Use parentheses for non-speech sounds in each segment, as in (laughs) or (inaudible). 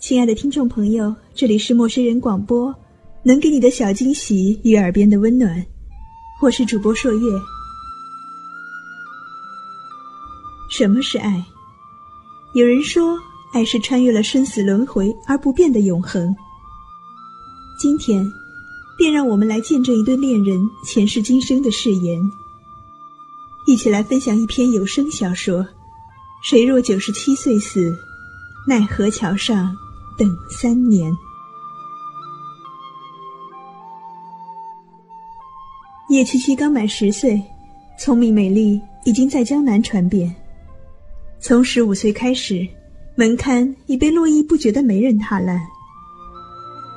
亲爱的听众朋友，这里是陌生人广播，能给你的小惊喜与耳边的温暖，我是主播朔月。什么是爱？有人说，爱是穿越了生死轮回而不变的永恒。今天，便让我们来见证一对恋人前世今生的誓言，一起来分享一篇有声小说：谁若九十七岁死，奈何桥上。等三年。叶七七刚满十岁，聪明美丽已经在江南传遍。从十五岁开始，门槛已被络绎不绝的媒人踏烂。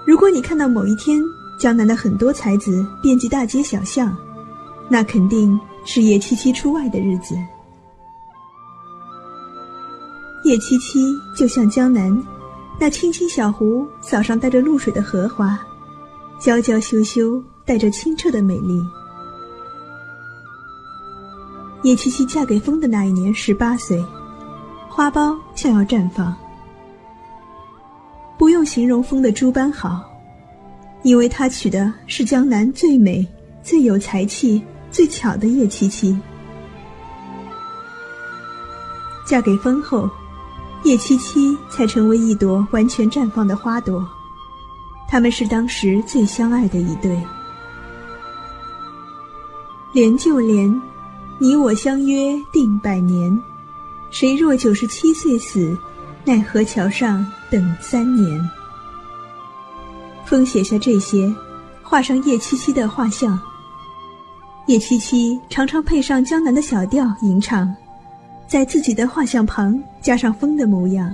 如果你看到某一天江南的很多才子遍及大街小巷，那肯定是叶七七出外的日子。叶七七就像江南。那青青小湖，早上带着露水的荷花，娇娇羞羞，带着清澈的美丽。叶七七嫁给风的那一年十八岁，花苞像要绽放。不用形容风的诸般好，因为他娶的是江南最美、最有才气、最巧的叶七七。嫁给风后。叶七七才成为一朵完全绽放的花朵，他们是当时最相爱的一对。连就连，你我相约定百年，谁若九十七岁死，奈何桥上等三年。风写下这些，画上叶七七的画像。叶七七常常配上江南的小调吟唱。在自己的画像旁加上风的模样。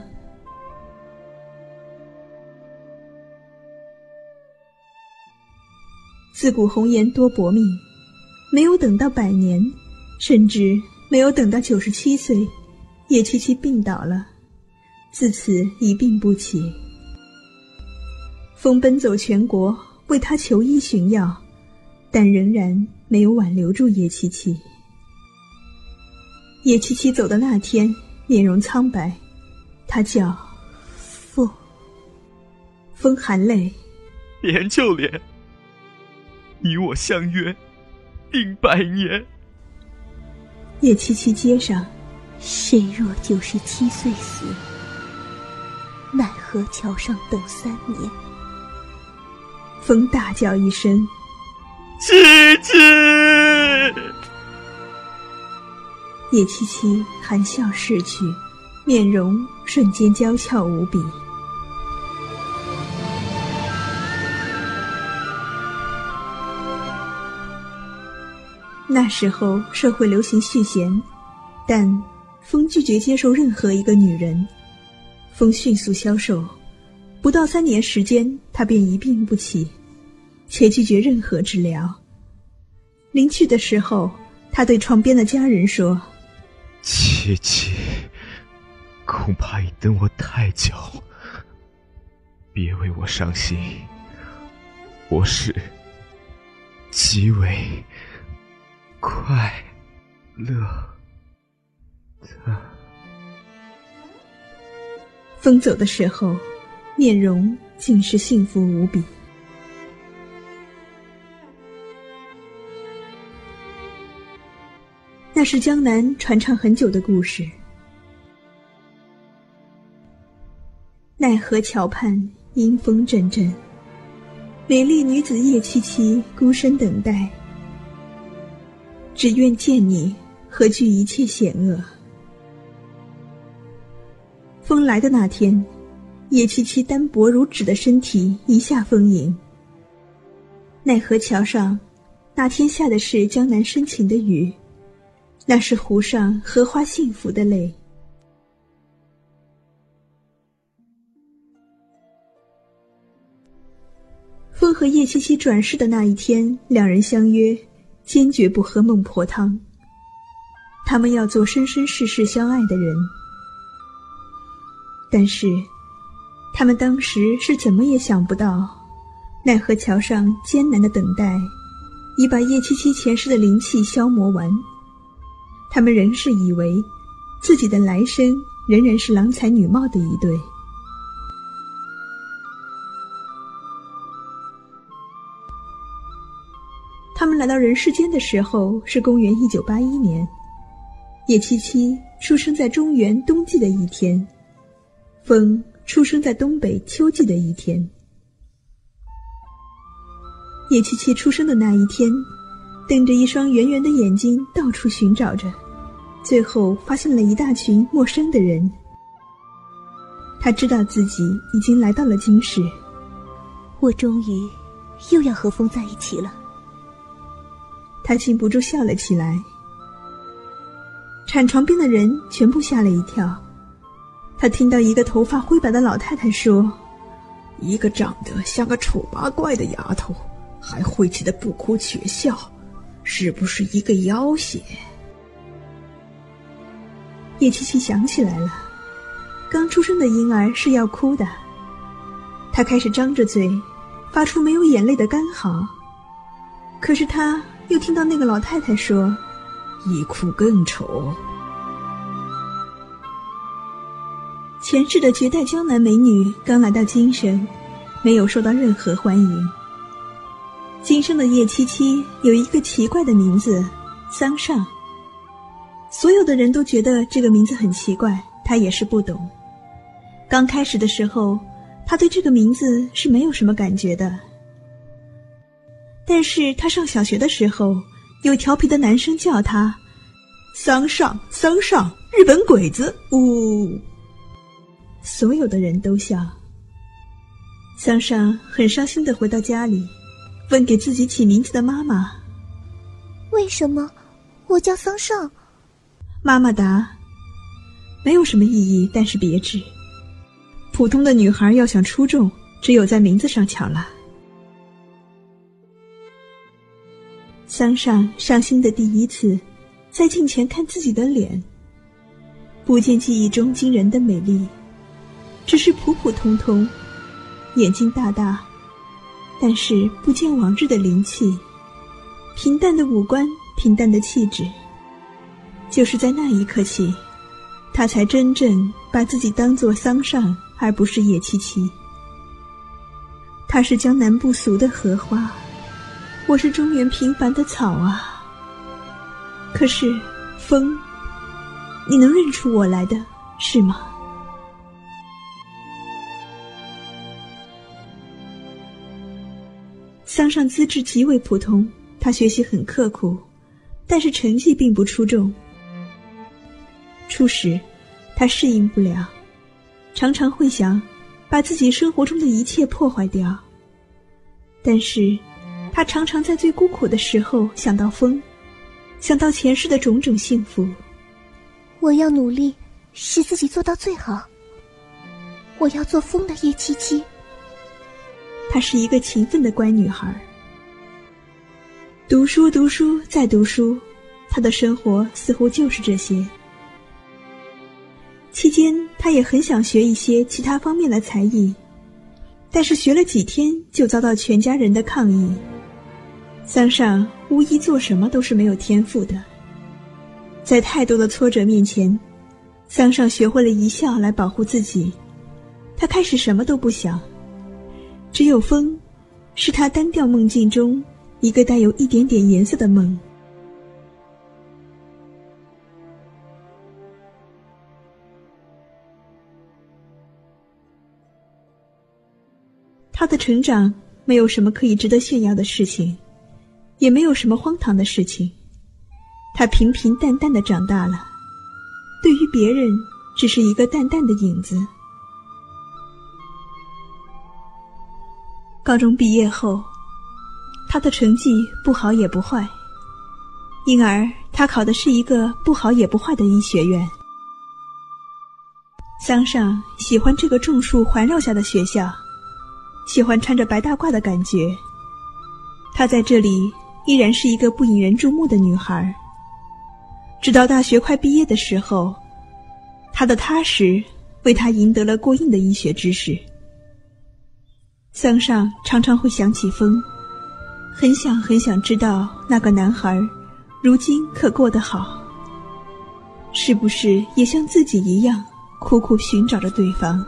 自古红颜多薄命，没有等到百年，甚至没有等到九十七岁，叶七七病倒了，自此一病不起。风奔走全国为他求医寻药，但仍然没有挽留住叶七七。叶七七走的那天，面容苍白。他叫风，风含泪，连就连，你我相约定百年。叶七七接上，谁若九十七岁死，奈何桥上等三年。风大叫一声，七七。叶七七含笑逝去，面容瞬间娇俏无比。那时候社会流行续弦，但风拒绝接受任何一个女人。风迅速消瘦，不到三年时间，他便一病不起，且拒绝任何治疗。临去的时候，他对床边的家人说。七七，恐怕已等我太久，别为我伤心，我是极为快乐的。风走的时候，面容竟是幸福无比。那是江南传唱很久的故事。奈何桥畔阴风阵阵，美丽女子叶七七孤身等待，只愿见你，何惧一切险恶。风来的那天，叶七七单薄如纸的身体一下丰盈。奈何桥上，那天下的是江南深情的雨。那是湖上荷花幸福的泪。风和叶七七转世的那一天，两人相约，坚决不喝孟婆汤。他们要做生生世世相爱的人。但是，他们当时是怎么也想不到，奈何桥上艰难的等待，已把叶七七前世的灵气消磨完。他们仍是以为自己的来生仍然是郎才女貌的一对。他们来到人世间的时候是公元一九八一年。叶七七出生在中原冬季的一天风出生在东北秋季的一天。叶七七出生的那一天瞪着一双圆圆的眼睛到处寻找着，最后发现了一大群陌生的人。他知道自己已经来到了京市，我终于又要和风在一起了。他禁不住笑了起来。产床边的人全部吓了一跳。他听到一个头发灰白的老太太说：“一个长得像个丑八怪的丫头，还晦气的不哭却笑，是不是一个妖邪？”叶七七想起来了。刚出生的婴儿是要哭的，他开始张着嘴，发出没有眼泪的干嚎。可是他又听到那个老太太说：“一哭更丑。”前世的绝代江南美女刚来到京城，没有受到任何欢迎。今生的叶七七有一个奇怪的名字——桑尚。所有的人都觉得这个名字很奇怪，他也是不懂。刚开始的时候，他对这个名字是没有什么感觉的。但是他上小学的时候，有调皮的男生叫他“桑上桑上日本鬼子”，呜，所有的人都笑。桑上很伤心的回到家里，问给自己起名字的妈妈：“为什么我叫桑上？”妈妈答：“没有什么意义，但是别致。”普通的女孩要想出众，只有在名字上抢了。桑上伤心的第一次，在镜前看自己的脸，不见记忆中惊人的美丽，只是普普通通，眼睛大大，但是不见往日的灵气，平淡的五官，平淡的气质。就是在那一刻起，他才真正把自己当做桑上。而不是野七七，他是江南不俗的荷花，我是中原平凡的草啊。可是，风，你能认出我来的是吗？桑上资质极为普通，他学习很刻苦，但是成绩并不出众。初时，他适应不了。常常会想把自己生活中的一切破坏掉，但是，他常常在最孤苦的时候想到风，想到前世的种种幸福。我要努力使自己做到最好。我要做风的叶七七。她是一个勤奋的乖女孩，读书读书再读书，她的生活似乎就是这些。期间，他也很想学一些其他方面的才艺，但是学了几天就遭到全家人的抗议。桑上无疑做什么都是没有天赋的，在太多的挫折面前，桑上学会了一笑来保护自己。他开始什么都不想，只有风，是他单调梦境中一个带有一点点颜色的梦。他的成长没有什么可以值得炫耀的事情，也没有什么荒唐的事情。他平平淡淡的长大了，对于别人只是一个淡淡的影子。高中毕业后，他的成绩不好也不坏，因而他考的是一个不好也不坏的医学院。桑上喜欢这个种树环绕下的学校。喜欢穿着白大褂的感觉。她在这里依然是一个不引人注目的女孩。直到大学快毕业的时候，她的踏实为她赢得了过硬的医学知识。桑上常常会想起风，很想很想知道那个男孩如今可过得好，是不是也像自己一样苦苦寻找着对方。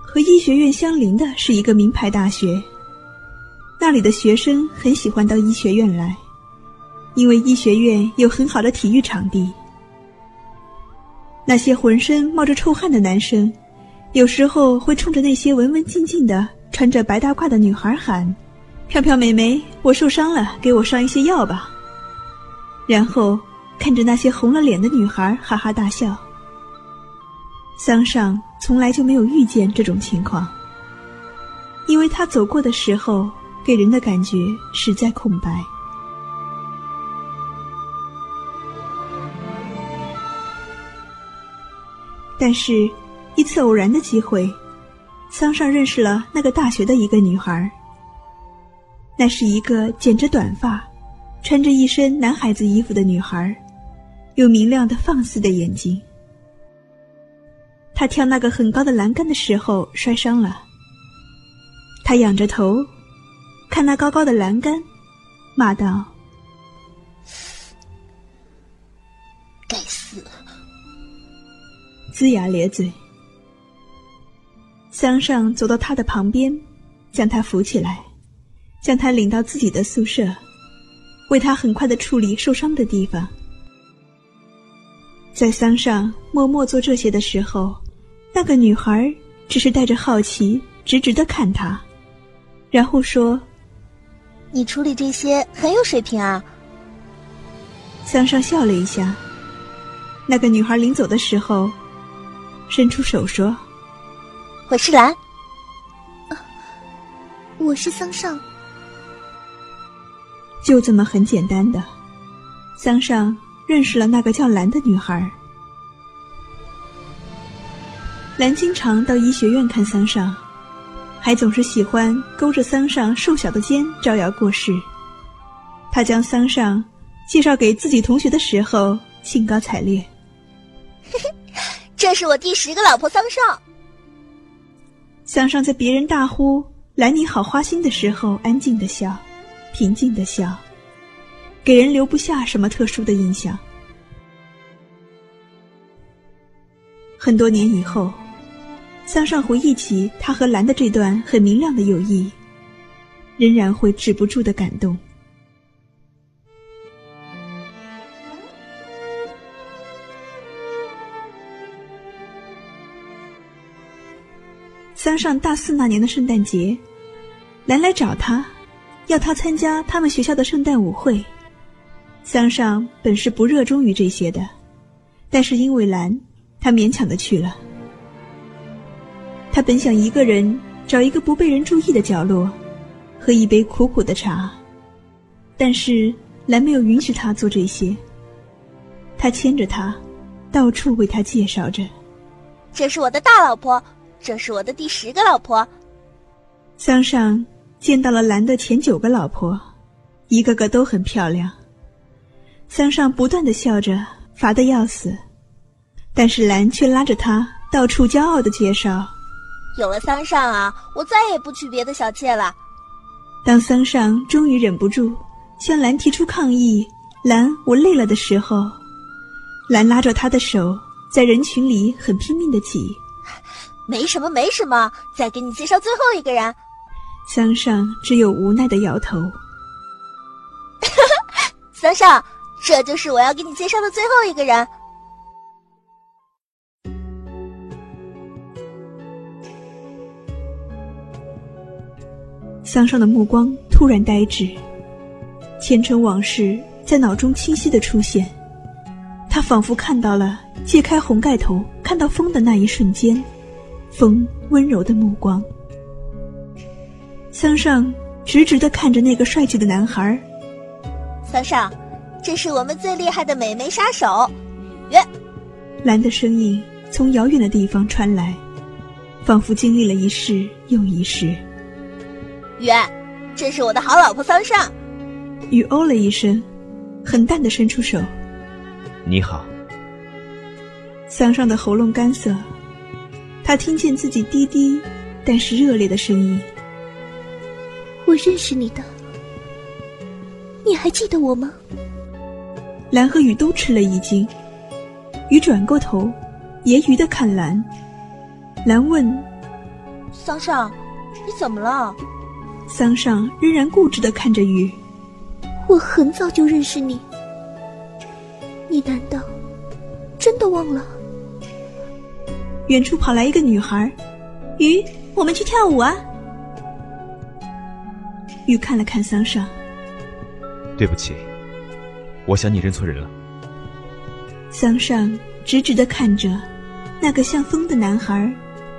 和医学院相邻的是一个名牌大学，那里的学生很喜欢到医学院来，因为医学院有很好的体育场地。那些浑身冒着臭汗的男生，有时候会冲着那些文文静静的穿着白大褂的女孩喊：“飘飘美眉，我受伤了，给我上一些药吧。”然后看着那些红了脸的女孩哈哈大笑。桑上从来就没有遇见这种情况，因为他走过的时候，给人的感觉实在空白。但是，一次偶然的机会，桑上认识了那个大学的一个女孩。那是一个剪着短发、穿着一身男孩子衣服的女孩，有明亮的放肆的眼睛。她跳那个很高的栏杆的时候摔伤了。她仰着头，看那高高的栏杆，骂道：“该死！”龇牙咧嘴。桑上走到他的旁边，将他扶起来，将他领到自己的宿舍，为他很快的处理受伤的地方。在桑上默默做这些的时候，那个女孩只是带着好奇，直直的看他，然后说：“你处理这些很有水平啊。”桑上笑了一下。那个女孩临走的时候。伸出手说：“我是兰，我是桑上。”就这么很简单的，桑上认识了那个叫兰的女孩。兰经常到医学院看桑上，还总是喜欢勾着桑上瘦小的肩招摇过市。他将桑上介绍给自己同学的时候，兴高采烈。(laughs) 这是我第十个老婆桑上。桑上在别人大呼“兰你好花心”的时候，安静的笑，平静的笑，给人留不下什么特殊的印象。很多年以后，桑上回忆起他和兰的这段很明亮的友谊，仍然会止不住的感动。桑上大四那年的圣诞节，兰来找他，要他参加他们学校的圣诞舞会。桑上本是不热衷于这些的，但是因为兰，他勉强的去了。他本想一个人找一个不被人注意的角落，喝一杯苦苦的茶，但是兰没有允许他做这些。他牵着他，到处为他介绍着：“这是我的大老婆。”这是我的第十个老婆。桑上见到了兰的前九个老婆，一个个都很漂亮。桑上不断的笑着，乏得要死，但是兰却拉着他到处骄傲的介绍：“有了桑上啊，我再也不娶别的小妾了。”当桑上终于忍不住向兰提出抗议：“兰，我累了”的时候，兰拉着他的手，在人群里很拼命的挤。没什么，没什么。再给你介绍最后一个人。桑上只有无奈的摇头。(laughs) 桑上，这就是我要给你介绍的最后一个人。桑上的目光突然呆滞，前尘往事在脑中清晰的出现。他仿佛看到了揭开红盖头，看到风的那一瞬间。风温柔的目光，桑上直直的看着那个帅气的男孩。桑上，这是我们最厉害的美眉杀手，约。蓝的声音从遥远的地方传来，仿佛经历了一世又一世。约，这是我的好老婆桑上。雨哦了一声，很淡的伸出手。你好。桑上的喉咙干涩。他听见自己低低，但是热烈的声音。我认识你的，你还记得我吗？蓝和雨都吃了一惊，雨转过头，揶揄的看蓝。蓝问：“桑上，你怎么了？桑上仍然固执的看着雨。我很早就认识你，你难道真的忘了？远处跑来一个女孩，鱼，我们去跳舞啊！雨看了看桑上，对不起，我想你认错人了。桑上直直的看着那个像风的男孩，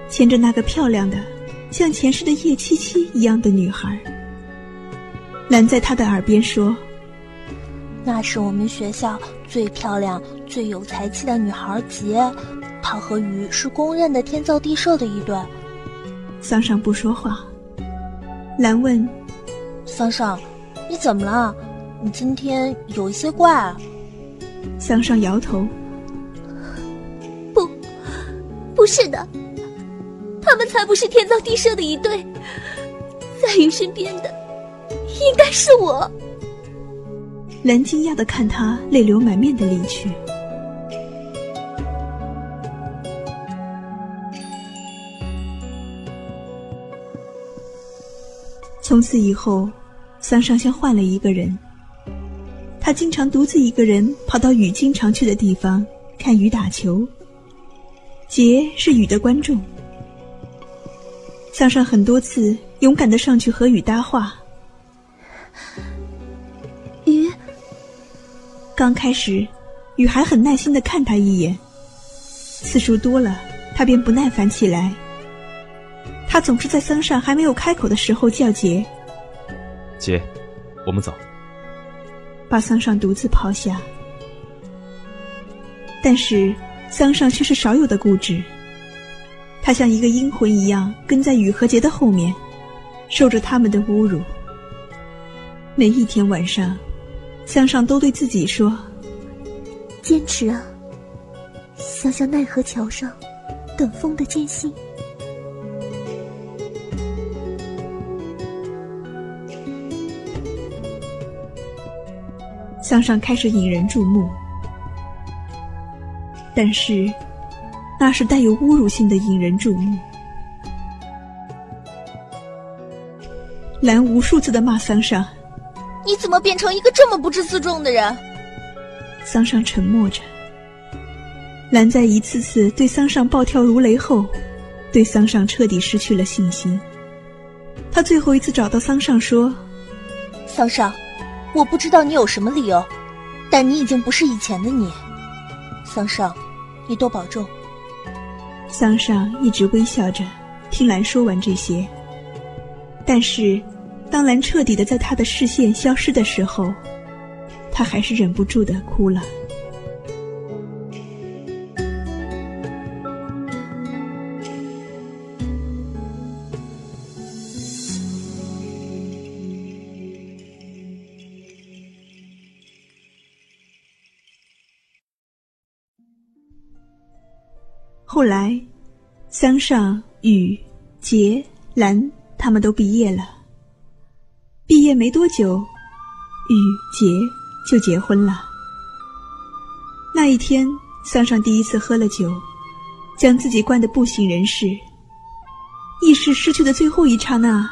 牵着那个漂亮的、像前世的叶七七一样的女孩。拦在他的耳边说：“那是我们学校最漂亮、最有才气的女孩杰，她和鱼是公认的天造地设的一对。”桑上不说话。兰问：“桑上，你怎么了？你今天有一些怪。”啊桑上摇头：“不，不是的，他们才不是天造地设的一对，在鱼身边的。”应该是我。兰惊讶的看他泪流满面的离去。从此以后，桑上像换了一个人。他经常独自一个人跑到雨经常去的地方看雨打球。杰是雨的观众。桑上很多次勇敢的上去和雨搭话。雨，刚开始，雨还很耐心的看他一眼。次数多了，他便不耐烦起来。他总是在桑上还没有开口的时候叫杰。杰，我们走。把桑上独自抛下。但是桑上却是少有的固执。他像一个阴魂一样跟在雨和杰的后面，受着他们的侮辱。每一天晚上，向上都对自己说：“坚持啊！想想奈何桥上等风的艰辛。”向上开始引人注目，但是那是带有侮辱性的引人注目。兰无数次的骂桑上。你怎么变成一个这么不知自重的人？桑上沉默着。兰在一次次对桑上暴跳如雷后，对桑上彻底失去了信心。他最后一次找到桑上说：“桑上，我不知道你有什么理由，但你已经不是以前的你。桑上，你多保重。”桑上一直微笑着听兰说完这些，但是。当兰彻底的在他的视线消失的时候，他还是忍不住的哭了。来，桑上、雨、杰、兰他们都毕业了。毕业没多久，雨杰就结婚了。那一天，桑上第一次喝了酒，将自己灌得不省人事。意识失去的最后一刹那，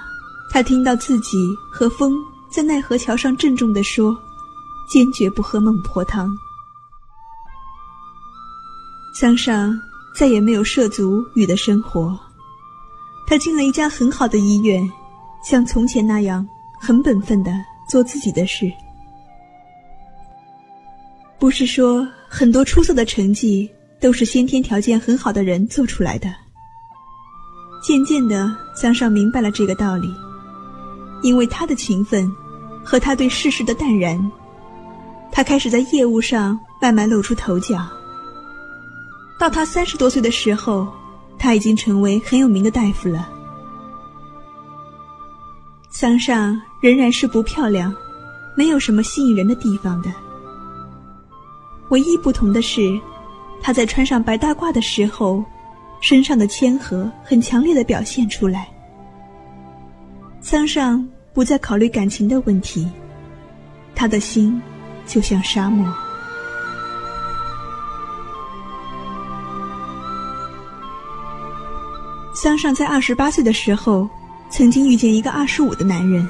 他听到自己和风在奈何桥上郑重地说：“坚决不喝孟婆汤。”桑上再也没有涉足雨的生活，他进了一家很好的医院，像从前那样。很本分的做自己的事，不是说很多出色的成绩都是先天条件很好的人做出来的。渐渐的，江上明白了这个道理，因为他的勤奋和他对世事的淡然，他开始在业务上慢慢露出头角。到他三十多岁的时候，他已经成为很有名的大夫了。桑上仍然是不漂亮，没有什么吸引人的地方的。唯一不同的是，他在穿上白大褂的时候，身上的谦和很强烈的表现出来。桑上不再考虑感情的问题，他的心就像沙漠。桑尚在二十八岁的时候，曾经遇见一个二十五的男人。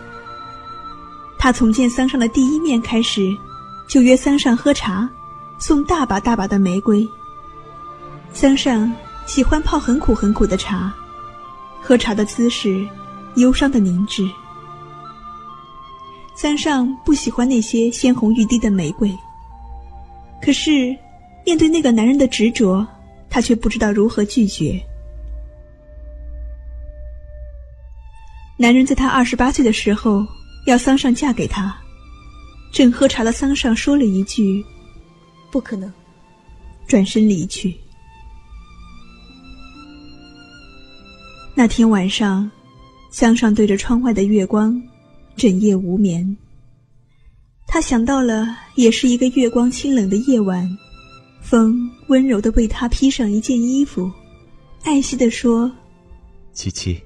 他从见桑尚的第一面开始，就约桑尚喝茶，送大把大把的玫瑰。桑上喜欢泡很苦很苦的茶，喝茶的姿势，忧伤的凝滞。桑上不喜欢那些鲜红欲滴的玫瑰，可是面对那个男人的执着，他却不知道如何拒绝。男人在她二十八岁的时候要桑上嫁给他，正喝茶的桑上说了一句：“不可能。”转身离去。那天晚上，桑上对着窗外的月光，整夜无眠。他想到了，也是一个月光清冷的夜晚，风温柔的为他披上一件衣服，爱惜的说：“七七。”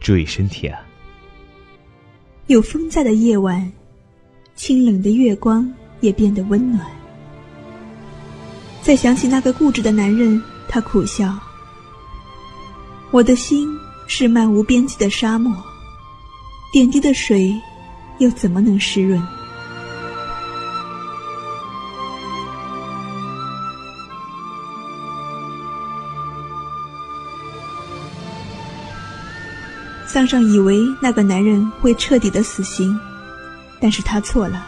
注意身体啊！有风在的夜晚，清冷的月光也变得温暖。再想起那个固执的男人，他苦笑：“我的心是漫无边际的沙漠，点滴的水又怎么能湿润？”桑上以为那个男人会彻底的死心，但是他错了。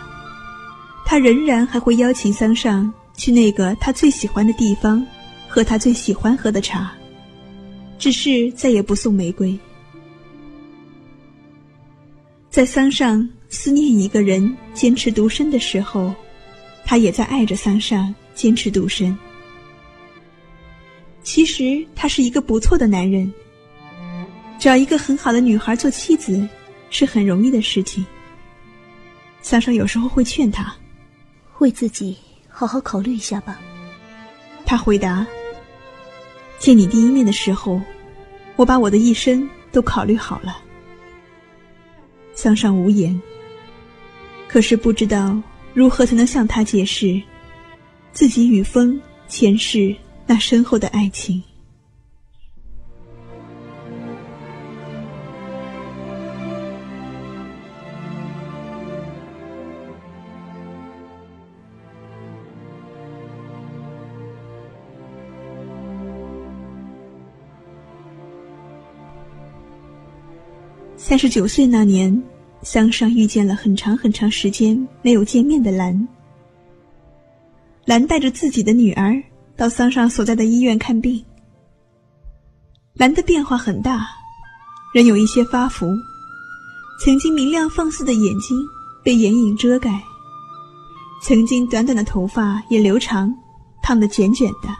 他仍然还会邀请桑尚去那个他最喜欢的地方，喝他最喜欢喝的茶，只是再也不送玫瑰。在桑尚思念一个人、坚持独身的时候，他也在爱着桑尚、坚持独身。其实他是一个不错的男人。找一个很好的女孩做妻子，是很容易的事情。桑尚有时候会劝他，为自己好好考虑一下吧。他回答：“见你第一面的时候，我把我的一生都考虑好了。”桑尚无言，可是不知道如何才能向他解释，自己与风前世那深厚的爱情。三十九岁那年，桑尚遇见了很长很长时间没有见面的兰。兰带着自己的女儿到桑尚所在的医院看病。兰的变化很大，人有一些发福，曾经明亮放肆的眼睛被眼影遮盖，曾经短短的头发也留长，烫得卷卷的。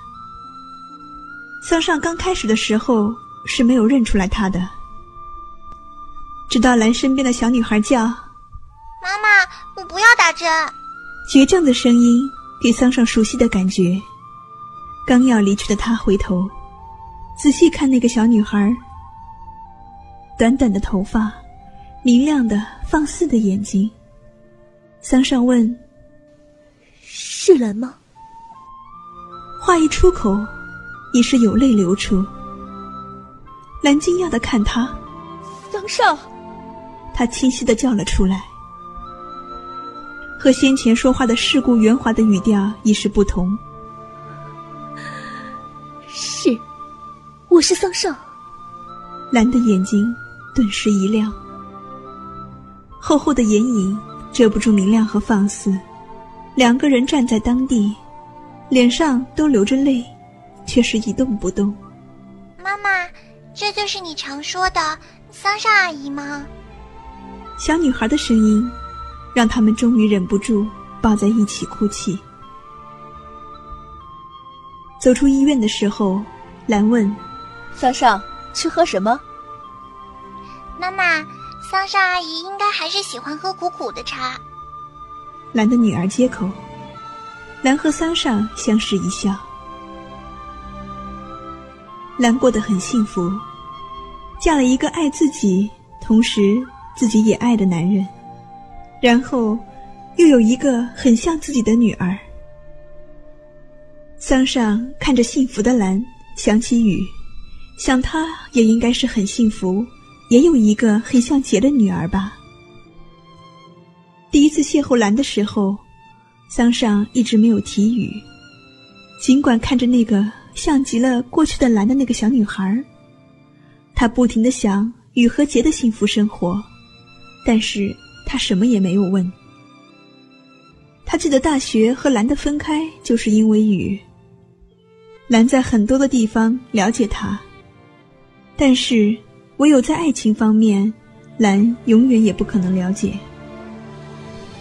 桑上刚开始的时候是没有认出来她的。直到兰身边的小女孩叫：“妈妈，我不要打针。”倔强的声音给桑上熟悉的感觉。刚要离去的他回头，仔细看那个小女孩，短短的头发，明亮的放肆的眼睛。桑上问：“是兰吗？”话一出口，已是有泪流出。兰惊讶的看他，桑尚。他清晰的叫了出来，和先前说话的世故圆滑的语调已是不同。是，我是桑少。蓝的眼睛顿时一亮，厚厚的眼影遮不住明亮和放肆。两个人站在当地，脸上都流着泪，却是一动不动。妈妈，这就是你常说的桑少阿姨吗？小女孩的声音，让他们终于忍不住抱在一起哭泣。走出医院的时候，兰问：“桑尚，去喝什么？”妈妈，桑尚阿姨应该还是喜欢喝苦苦的茶。兰的女儿接口。兰和桑尚相视一笑。兰过得很幸福，嫁了一个爱自己，同时。自己也爱的男人，然后又有一个很像自己的女儿。桑尚看着幸福的兰，想起雨，想他也应该是很幸福，也有一个很像杰的女儿吧。第一次邂逅兰的时候，桑尚一直没有提雨，尽管看着那个像极了过去的兰的那个小女孩，他不停的想雨和杰的幸福生活，但是他什么也没有问。他记得大学和兰的分开就是因为雨。兰在很多的地方了解他，但是唯有在爱情方面，兰永远也不可能了解。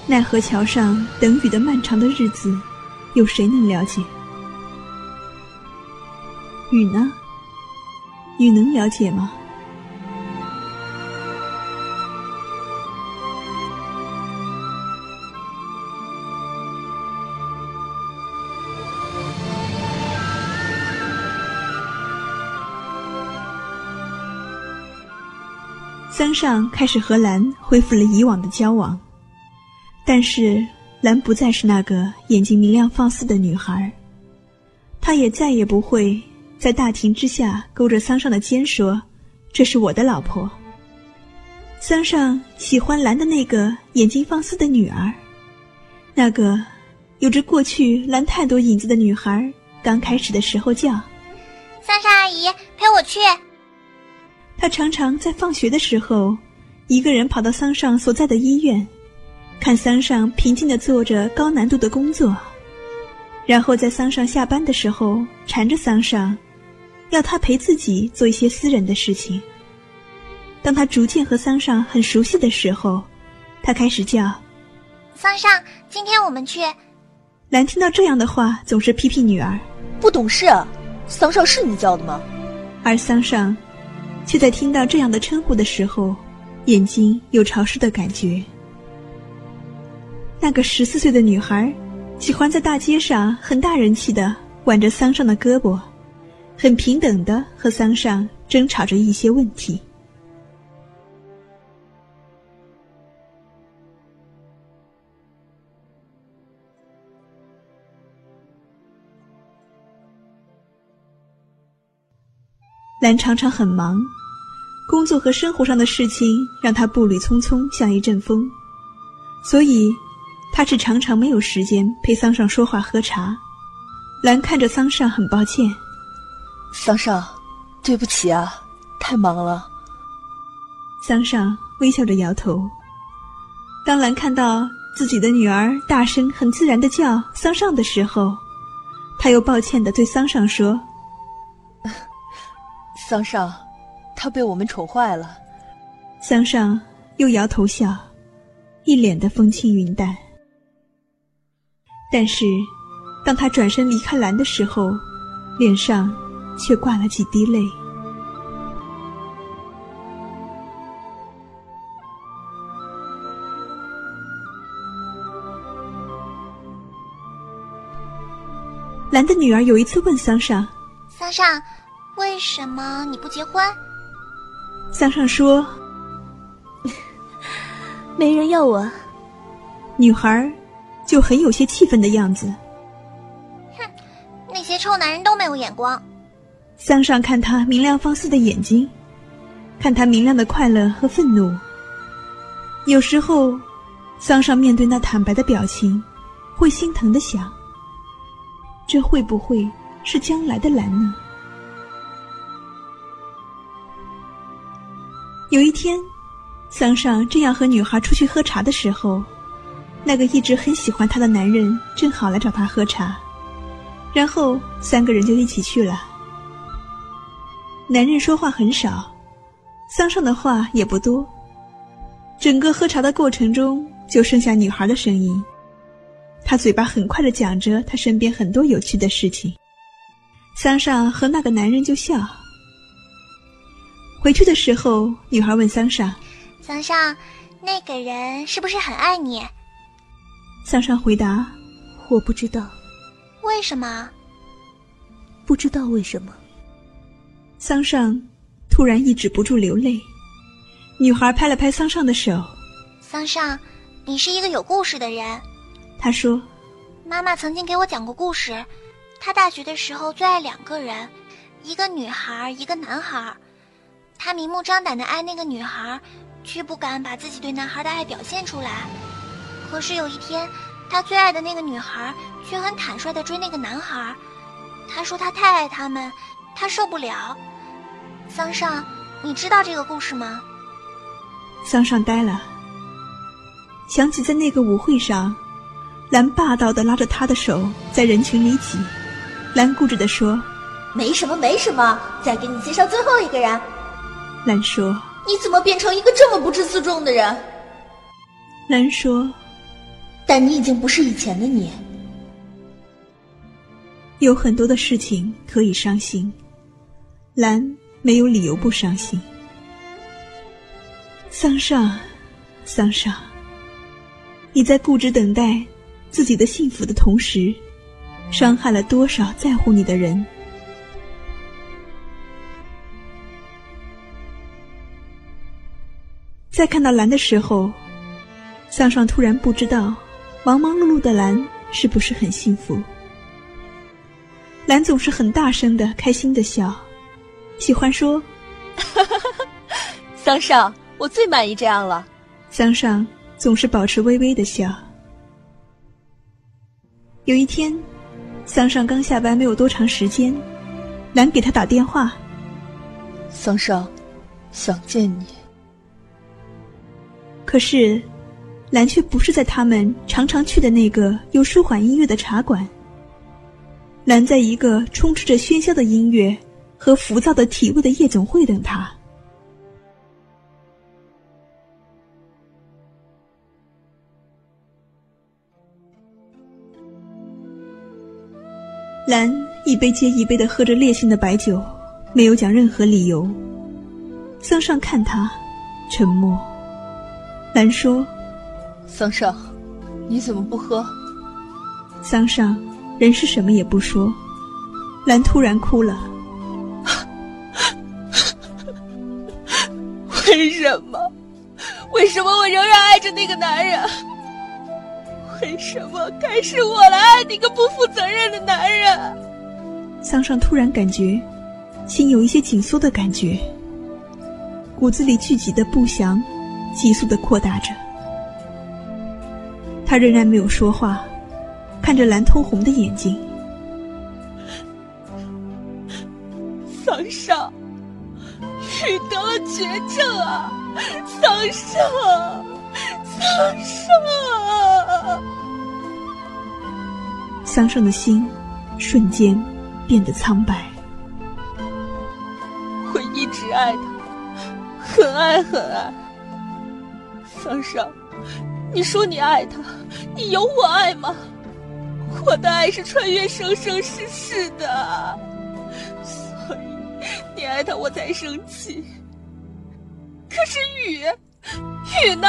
奈何桥上等雨的漫长的日子，有谁能了解？雨呢？雨能了解吗？桑上开始和兰恢复了以往的交往。但是兰不再是那个眼睛明亮放肆的女孩，她也再也不会在大庭之下勾着桑上的肩说：“这是我的老婆。”桑上喜欢兰的那个眼睛放肆的女儿，那个有着过去兰太多影子的女孩。刚开始的时候叫桑上阿姨陪我去。他常常在放学的时候，一个人跑到桑上所在的医院。看桑上平静地做着高难度的工作，然后在桑上下班的时候缠着桑上，要他陪自己做一些私人的事情。当他逐渐和桑上很熟悉的时候，他开始叫：“桑上，今天我们去。”兰听到这样的话，总是批评女儿不懂事。桑上是你叫的吗？而桑尚却在听到这样的称呼的时候，眼睛有潮湿的感觉。那个十四岁的女孩，喜欢在大街上很大人气的挽着桑上的胳膊，很平等的和桑上争吵着一些问题。兰常常很忙，工作和生活上的事情让他步履匆匆，像一阵风，所以。他只常常没有时间陪桑尚说话喝茶。兰看着桑尚，很抱歉。桑尚，对不起啊，太忙了。桑尚微笑着摇头。当兰看到自己的女儿大声、很自然的叫桑尚的时候，他又抱歉的对桑尚说：“桑尚，他被我们宠坏了。”桑尚又摇头笑，一脸的风轻云淡。但是，当他转身离开兰的时候，脸上却挂了几滴泪。兰的女儿有一次问桑尚：“桑尚，为什么你不结婚？”桑上说：“ (laughs) 没人要我。”女孩。就很有些气愤的样子。哼，那些臭男人都没有眼光。桑上看他明亮放肆的眼睛，看他明亮的快乐和愤怒。有时候，桑上面对那坦白的表情，会心疼的想：这会不会是将来的兰呢？有一天，桑尚正要和女孩出去喝茶的时候。那个一直很喜欢他的男人正好来找他喝茶，然后三个人就一起去了。男人说话很少，桑尚的话也不多。整个喝茶的过程中，就剩下女孩的声音。他嘴巴很快的讲着他身边很多有趣的事情。桑尚和那个男人就笑。回去的时候，女孩问桑上：“桑上，那个人是不是很爱你？”桑上回答：“我不知道，为什么？不知道为什么。”桑尚突然抑制不住流泪。女孩拍了拍桑上的手：“桑上，你是一个有故事的人。”她说：“妈妈曾经给我讲过故事，她大学的时候最爱两个人，一个女孩，一个男孩，他明目张胆的爱那个女孩，却不敢把自己对男孩的爱表现出来。可是有一天，他最爱的那个女孩却很坦率的追那个男孩，他说他太爱他们，他受不了。桑上，你知道这个故事吗？桑上呆了，想起在那个舞会上，兰霸道的拉着他的手在人群里挤，兰固执的说：“没什么，没什么，再给你介绍最后一个人。”兰说：“你怎么变成一个这么不知自重的人？”兰说。但你已经不是以前的你。有很多的事情可以伤心，兰没有理由不伤心。桑上，桑上，你在固执等待自己的幸福的同时，伤害了多少在乎你的人？在看到兰的时候，桑上突然不知道。忙忙碌碌的兰是不是很幸福？兰总是很大声的、开心的笑，喜欢说：“ (laughs) 桑上，我最满意这样了。”桑上总是保持微微的笑。有一天，桑上刚下班没有多长时间，兰给他打电话：“桑上，想见你。”可是。兰却不是在他们常常去的那个有舒缓音乐的茶馆。兰在一个充斥着喧嚣的音乐和浮躁的体味的夜总会等他。兰一杯接一杯的喝着烈性的白酒，没有讲任何理由。桑上看他，沉默。兰说。桑上，你怎么不喝？桑上，人是什么也不说。兰突然哭了。(laughs) 为什么？为什么我仍然爱着那个男人？为什么该是我来爱那个不负责任的男人？桑上突然感觉，心有一些紧缩的感觉，骨子里聚集的不祥，急速的扩大着。他仍然没有说话，看着蓝通红的眼睛。桑上，你得了绝症啊！桑上，桑上，桑上的心瞬间变得苍白。我一直爱他，很爱很爱。桑上。你说你爱他，你有我爱吗？我的爱是穿越生生世世的，所以你爱他我才生气。可是雨，雨呢？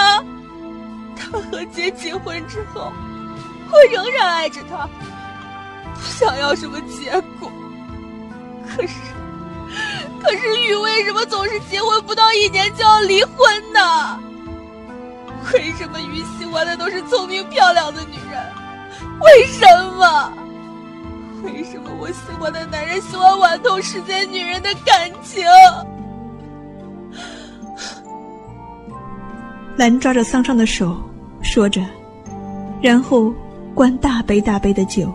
他和杰结婚之后，我仍然爱着他，不想要什么结果。可是，可是雨为什么总是结婚不到一年就要离婚呢？为什么鱼喜欢的都是聪明漂亮的女人？为什么？为什么我喜欢的男人喜欢玩弄世间女人的感情？兰抓着桑上的手，说着，然后灌大杯大杯的酒。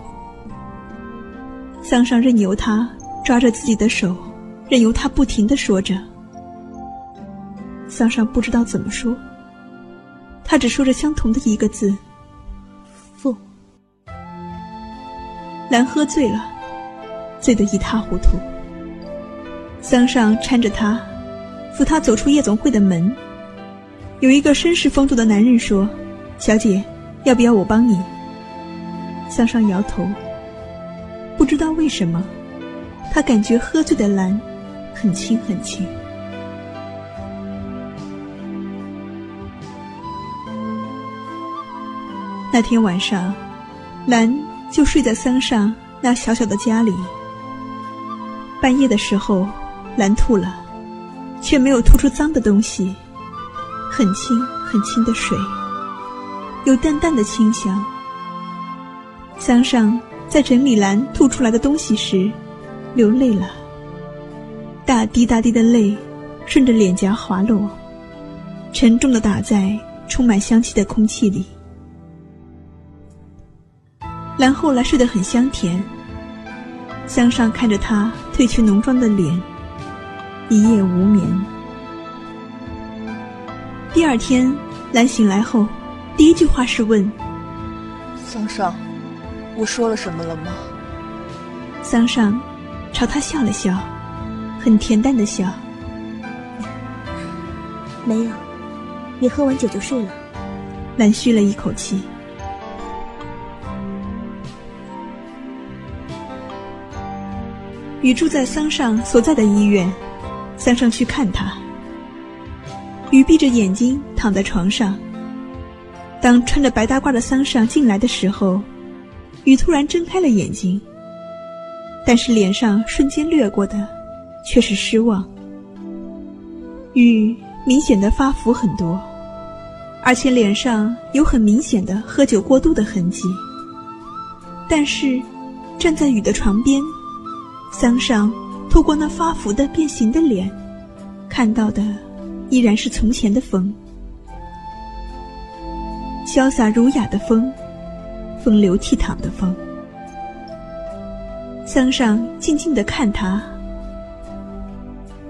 桑上任由他抓着自己的手，任由他不停的说着。桑上不知道怎么说。他只说着相同的一个字：“凤。”兰喝醉了，醉得一塌糊涂。桑上搀着他，扶他走出夜总会的门。有一个绅士风度的男人说：“小姐，要不要我帮你？”桑上摇头。不知道为什么，他感觉喝醉的兰很轻很轻。那天晚上，兰就睡在桑上那小小的家里。半夜的时候，兰吐了，却没有吐出脏的东西，很清很清的水，有淡淡的清香。桑上在整理兰吐出来的东西时，流泪了。大滴大滴的泪顺着脸颊滑落，沉重的打在充满香气的空气里。兰后来睡得很香甜。向上看着他褪去浓妆的脸，一夜无眠。第二天，兰醒来后，第一句话是问：“桑上，我说了什么了吗？”桑上朝他笑了笑，很恬淡的笑：“没有，你喝完酒就睡了。”兰吁了一口气。雨住在桑上所在的医院，桑上去看他。雨闭着眼睛躺在床上。当穿着白大褂的桑上进来的时候，雨突然睁开了眼睛，但是脸上瞬间掠过的却是失望。雨明显的发福很多，而且脸上有很明显的喝酒过度的痕迹。但是站在雨的床边。桑上透过那发福的变形的脸，看到的依然是从前的风，潇洒儒雅的风，风流倜傥的风。桑上静静的看他，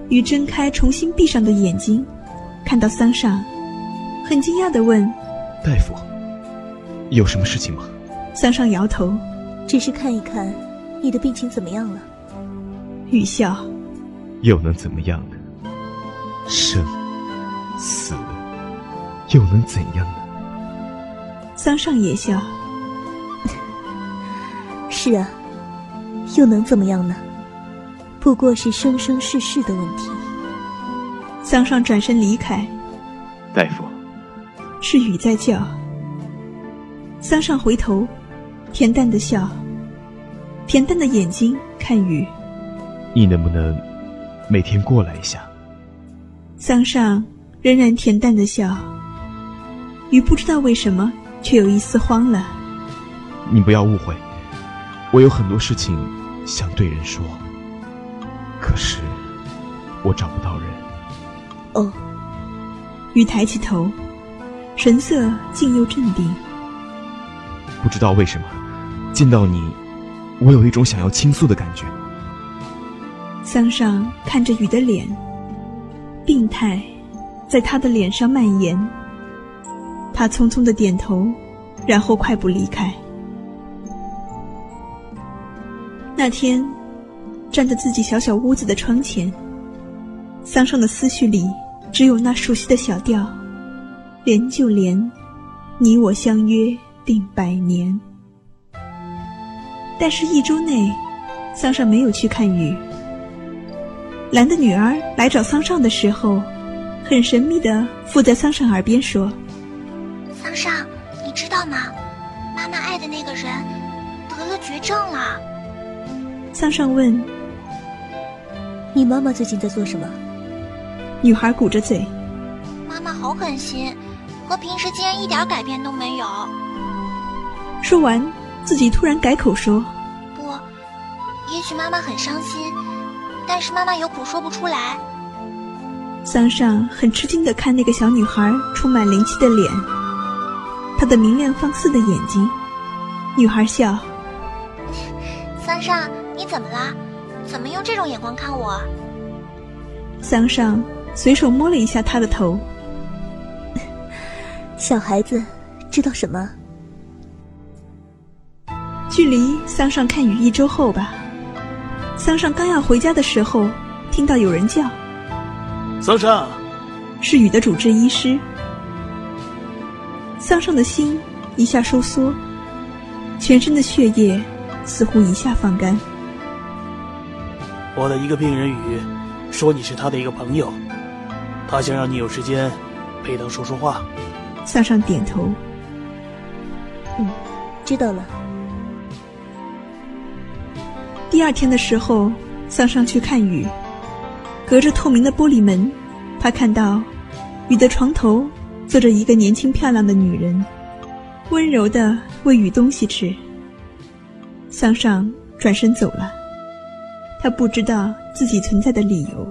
雨睁开重新闭上的眼睛，看到桑上，很惊讶的问：“大夫，有什么事情吗？”桑上摇头：“只是看一看，你的病情怎么样了。”雨笑，又能怎么样呢？生死又能怎样呢？桑上也笑。(laughs) 是啊，又能怎么样呢？不过是生生世世的问题。桑上转身离开。大夫，是雨在叫。桑上回头，恬淡的笑，恬淡的眼睛看雨。你能不能每天过来一下？桑上仍然恬淡的笑，雨不知道为什么却有一丝慌了。你不要误会，我有很多事情想对人说，可是我找不到人。哦，雨抬起头，神色竟又镇定。不知道为什么，见到你，我有一种想要倾诉的感觉。桑上看着雨的脸，病态在他的脸上蔓延。他匆匆的点头，然后快步离开。那天，站在自己小小屋子的窗前，桑上的思绪里只有那熟悉的小调：“连就连，你我相约定百年。”但是，一周内，桑上没有去看雨。兰的女儿来找桑上的时候，很神秘的附在桑上耳边说：“桑上，你知道吗？妈妈爱的那个人得了绝症了。”桑上问：“你妈妈最近在做什么？”女孩鼓着嘴：“妈妈好狠心，和平时竟然一点改变都没有。”说完，自己突然改口说：“不，也许妈妈很伤心。”但是妈妈有苦说不出来。桑上很吃惊的看那个小女孩充满灵气的脸，她的明亮放肆的眼睛。女孩笑：“ (laughs) 桑上，你怎么啦？怎么用这种眼光看我？”桑上随手摸了一下她的头。(laughs) 小孩子知道什么？距离桑上看雨一周后吧。桑上刚要回家的时候，听到有人叫：“桑上，是雨的主治医师。”桑上的心一下收缩，全身的血液似乎一下放干。我的一个病人雨说你是他的一个朋友，他想让你有时间陪他说说话。桑上点头：“嗯，知道了。”第二天的时候，桑上去看雨，隔着透明的玻璃门，他看到雨的床头坐着一个年轻漂亮的女人，温柔的喂雨东西吃。桑上转身走了，他不知道自己存在的理由。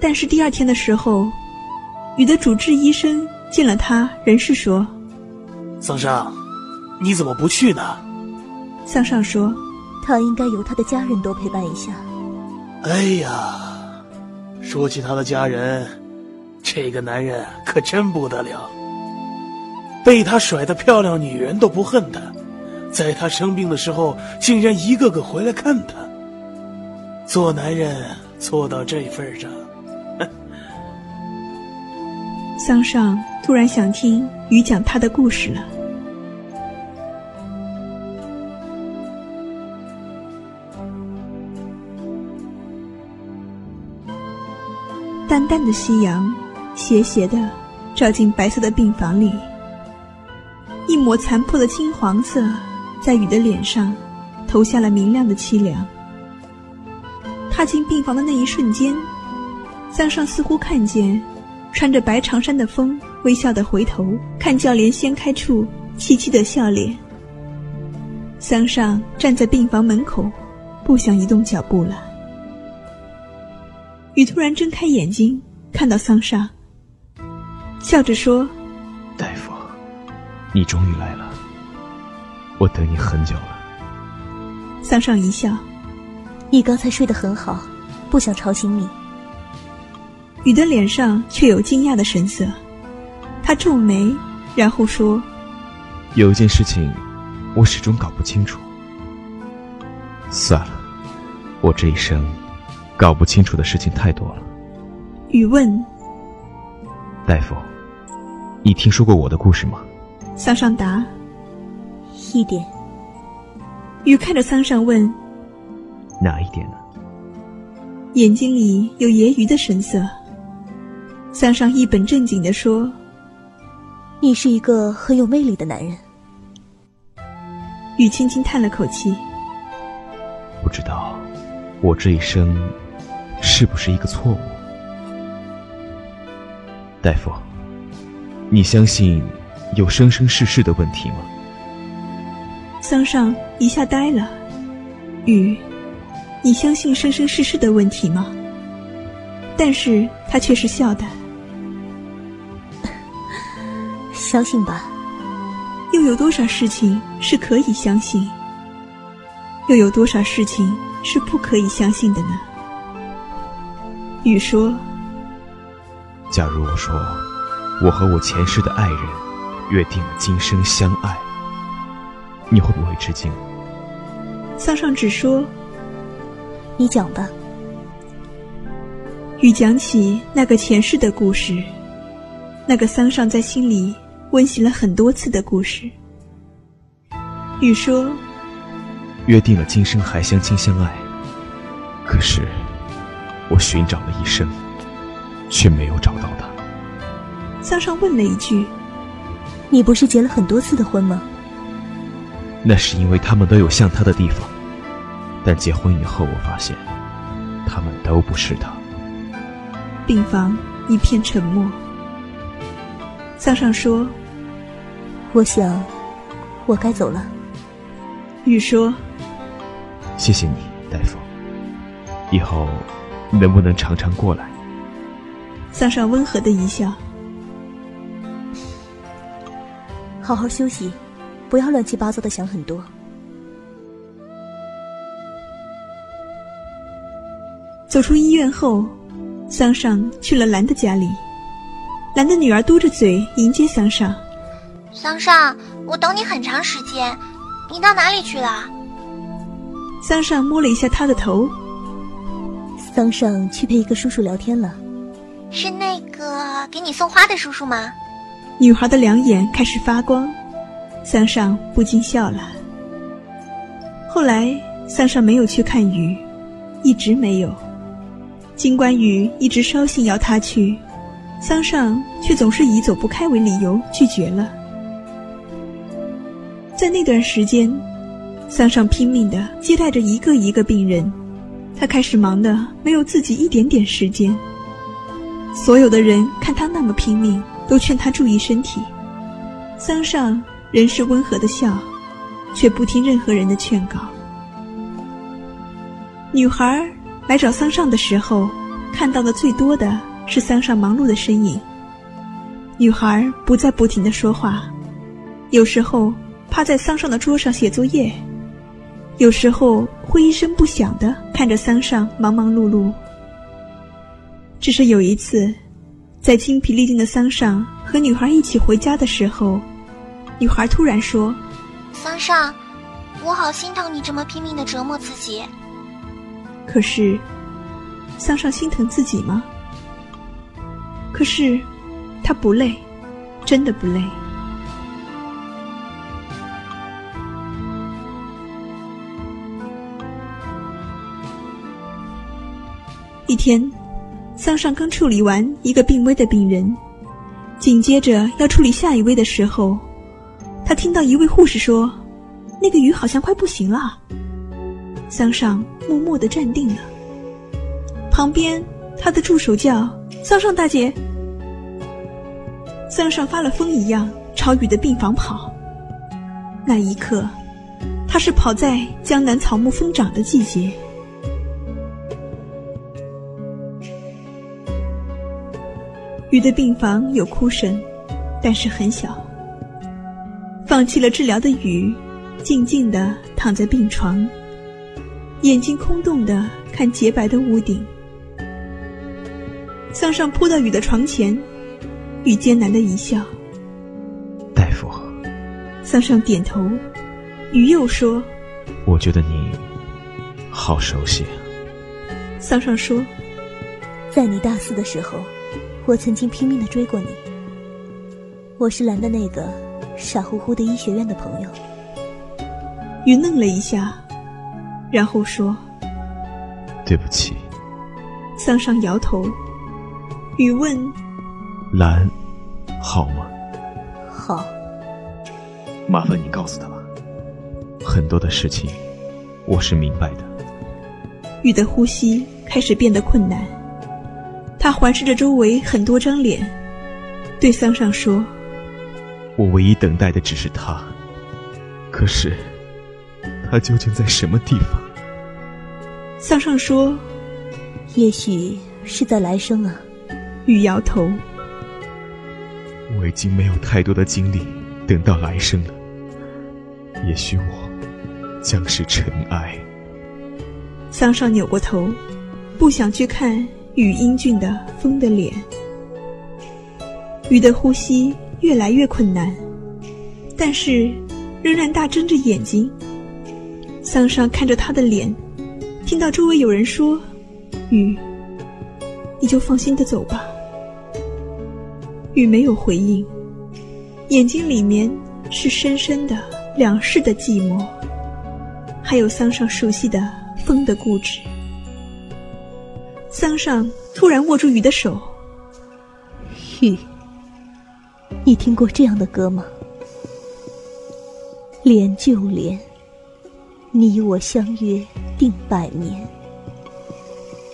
但是第二天的时候，雨的主治医生见了他，仍是说：“桑上，你怎么不去呢？”桑上说：“他应该由他的家人多陪伴一下。”哎呀，说起他的家人，这个男人可真不得了。被他甩的漂亮女人都不恨他，在他生病的时候，竟然一个个回来看他。做男人做到这份上。(laughs) 桑上突然想听雨讲他的故事了。淡淡的夕阳，斜斜的照进白色的病房里，一抹残破的金黄色在雨的脸上投下了明亮的凄凉。踏进病房的那一瞬间，桑上似乎看见。穿着白长衫的风微笑的回头看教帘掀开处凄凄的笑脸。桑上站在病房门口，不想移动脚步了。雨突然睁开眼睛，看到桑上，笑着说：“大夫，你终于来了，我等你很久了。”桑上一笑：“你刚才睡得很好，不想吵醒你。”雨的脸上却有惊讶的神色，他皱眉，然后说：“有一件事情，我始终搞不清楚。算了，我这一生搞不清楚的事情太多了。”雨问：“大夫，你听说过我的故事吗？”桑上答：“一点。”雨看着桑上问：“哪一点呢？”眼睛里有揶揄的神色。桑上一本正经地说：“你是一个很有魅力的男人。”雨轻轻叹了口气：“不知道，我这一生是不是一个错误？”大夫，你相信有生生世世的问题吗？桑上一下呆了。雨，你相信生生世世的问题吗？但是他却是笑的。(laughs) 相信吧，又有多少事情是可以相信？又有多少事情是不可以相信的呢？雨说：“假如我说，我和我前世的爱人约定了今生相爱，你会不会吃惊？”桑上只说：“你讲吧。”雨讲起那个前世的故事，那个桑上在心里。温习了很多次的故事。雨说：“约定了今生还相亲相爱，可是我寻找了一生，却没有找到他。”桑上问了一句：“你不是结了很多次的婚吗？”那是因为他们都有像他的地方，但结婚以后，我发现他们都不是他。病房一片沉默。桑上说：“我想，我该走了。”玉说：“谢谢你，大夫。以后能不能常常过来？”桑上温和的一笑：“好好休息，不要乱七八糟的想很多。”走出医院后，桑上去了兰的家里。兰的女儿嘟着嘴迎接桑上。桑上，我等你很长时间，你到哪里去了？桑上摸了一下他的头。桑上去陪一个叔叔聊天了。是那个给你送花的叔叔吗？女孩的两眼开始发光，桑上不禁笑了。后来，桑上没有去看雨，一直没有。尽管雨一直捎信要他去。桑上却总是以走不开为理由拒绝了。在那段时间，桑上拼命的接待着一个一个病人，他开始忙的没有自己一点点时间。所有的人看他那么拼命，都劝他注意身体。桑上仍是温和的笑，却不听任何人的劝告。女孩来找桑尚的时候，看到的最多的是桑尚忙碌的身影。女孩不再不停的说话，有时候趴在桑尚的桌上写作业，有时候会一声不响的看着桑上忙忙碌碌。只是有一次，在精疲力尽的桑上和女孩一起回家的时候，女孩突然说：“桑上，我好心疼你这么拼命的折磨自己。”可是，桑上心疼自己吗？可是，他不累，真的不累。一天。桑尚刚处理完一个病危的病人，紧接着要处理下一位的时候，他听到一位护士说：“那个鱼好像快不行了。”桑尚默默的站定了。旁边他的助手叫：“桑尚大姐。”桑尚发了疯一样朝雨的病房跑。那一刻，他是跑在江南草木疯长的季节。雨的病房有哭声，但是很小。放弃了治疗的雨，静静地躺在病床，眼睛空洞地看洁白的屋顶。桑上扑到雨的床前，雨艰难的一笑：“大夫。”桑上点头，雨又说：“我觉得你好熟悉。”桑上说：“在你大四的时候。”我曾经拼命的追过你，我是蓝的那个傻乎乎的医学院的朋友。雨愣了一下，然后说：“对不起。”桑尚摇头。雨问：“蓝，好吗？”“好。”“麻烦你告诉他吧，很多的事情，我是明白的。”雨的呼吸开始变得困难。他环视着周围很多张脸，对桑上说：“我唯一等待的只是他，可是他究竟在什么地方？”桑上说：“也许是在来生啊。”雨摇头：“我已经没有太多的精力等到来生了。也许我将是尘埃。”桑上扭过头，不想去看。雨英俊的风的脸，雨的呼吸越来越困难，但是仍然大睁着眼睛。桑上看着他的脸，听到周围有人说：“雨，你就放心的走吧。”雨没有回应，眼睛里面是深深的两世的寂寞，还有桑上熟悉的风的固执。桑上突然握住雨的手。雨，你听过这样的歌吗？连就连，你我相约定百年。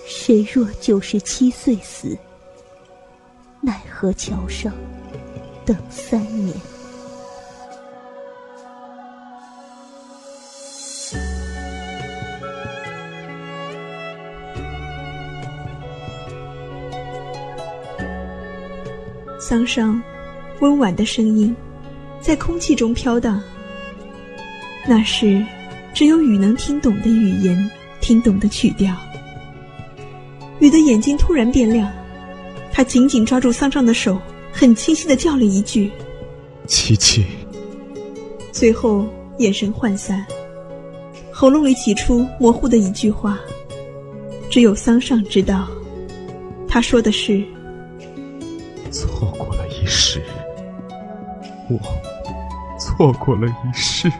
谁若九十七岁死，奈何桥上等三年。桑尚，温婉的声音，在空气中飘荡。那是只有雨能听懂的语言，听懂的曲调。雨的眼睛突然变亮，他紧紧抓住桑上的手，很清晰的叫了一句：“琪琪。”最后眼神涣散，喉咙里挤出模糊的一句话，只有桑上知道，他说的是。错过了一世，我错过了一世。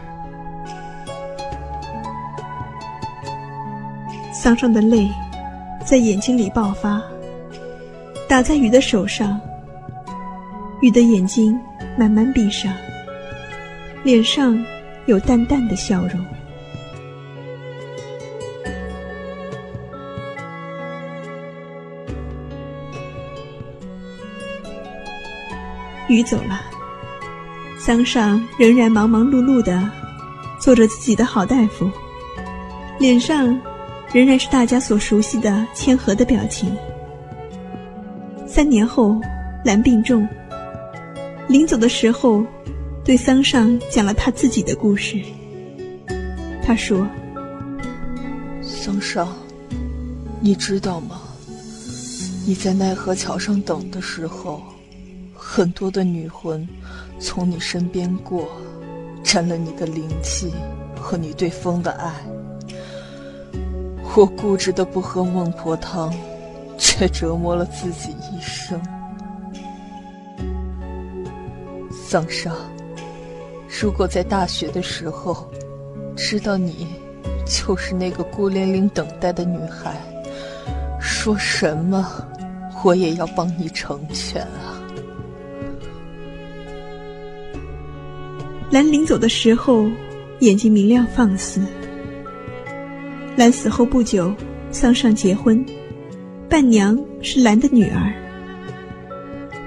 桑尚的泪在眼睛里爆发，打在雨的手上。雨的眼睛慢慢闭上，脸上有淡淡的笑容。雨走了，桑上仍然忙忙碌碌的做着自己的好大夫，脸上仍然是大家所熟悉的千和的表情。三年后，兰病重，临走的时候，对桑上讲了他自己的故事。他说：“桑上，你知道吗？你在奈何桥上等的时候，很多的女魂从你身边过，沾了你的灵气和你对风的爱。我固执的不喝孟婆汤。”却折磨了自己一生。桑尚，如果在大学的时候知道你就是那个孤零零等待的女孩，说什么我也要帮你成全啊！兰临走的时候，眼睛明亮放肆。兰死后不久，桑上结婚。伴娘是兰的女儿。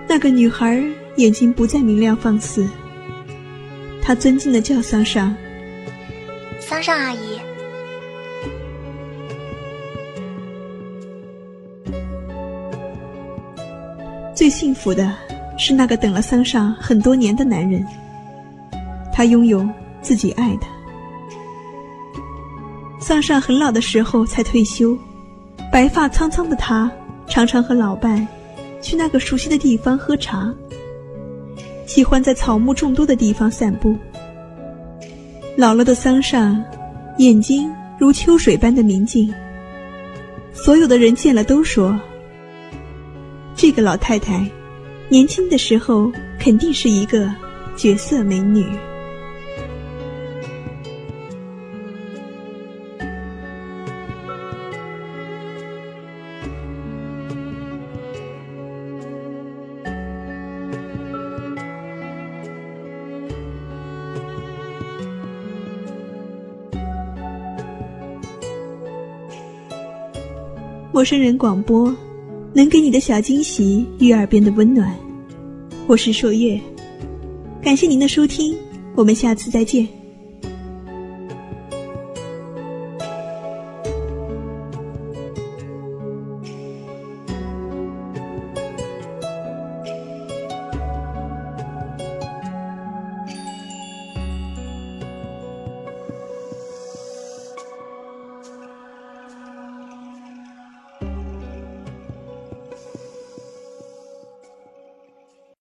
那个女孩眼睛不再明亮放肆，她尊敬的叫桑上。桑上阿姨。最幸福的是那个等了桑上很多年的男人，他拥有自己爱的。桑上很老的时候才退休。白发苍苍的他，常常和老伴去那个熟悉的地方喝茶。喜欢在草木众多的地方散步。老了的桑上，眼睛如秋水般的明净。所有的人见了都说：“这个老太太，年轻的时候肯定是一个绝色美女。”陌生人广播，能给你的小惊喜与耳边的温暖。我是朔月，感谢您的收听，我们下次再见。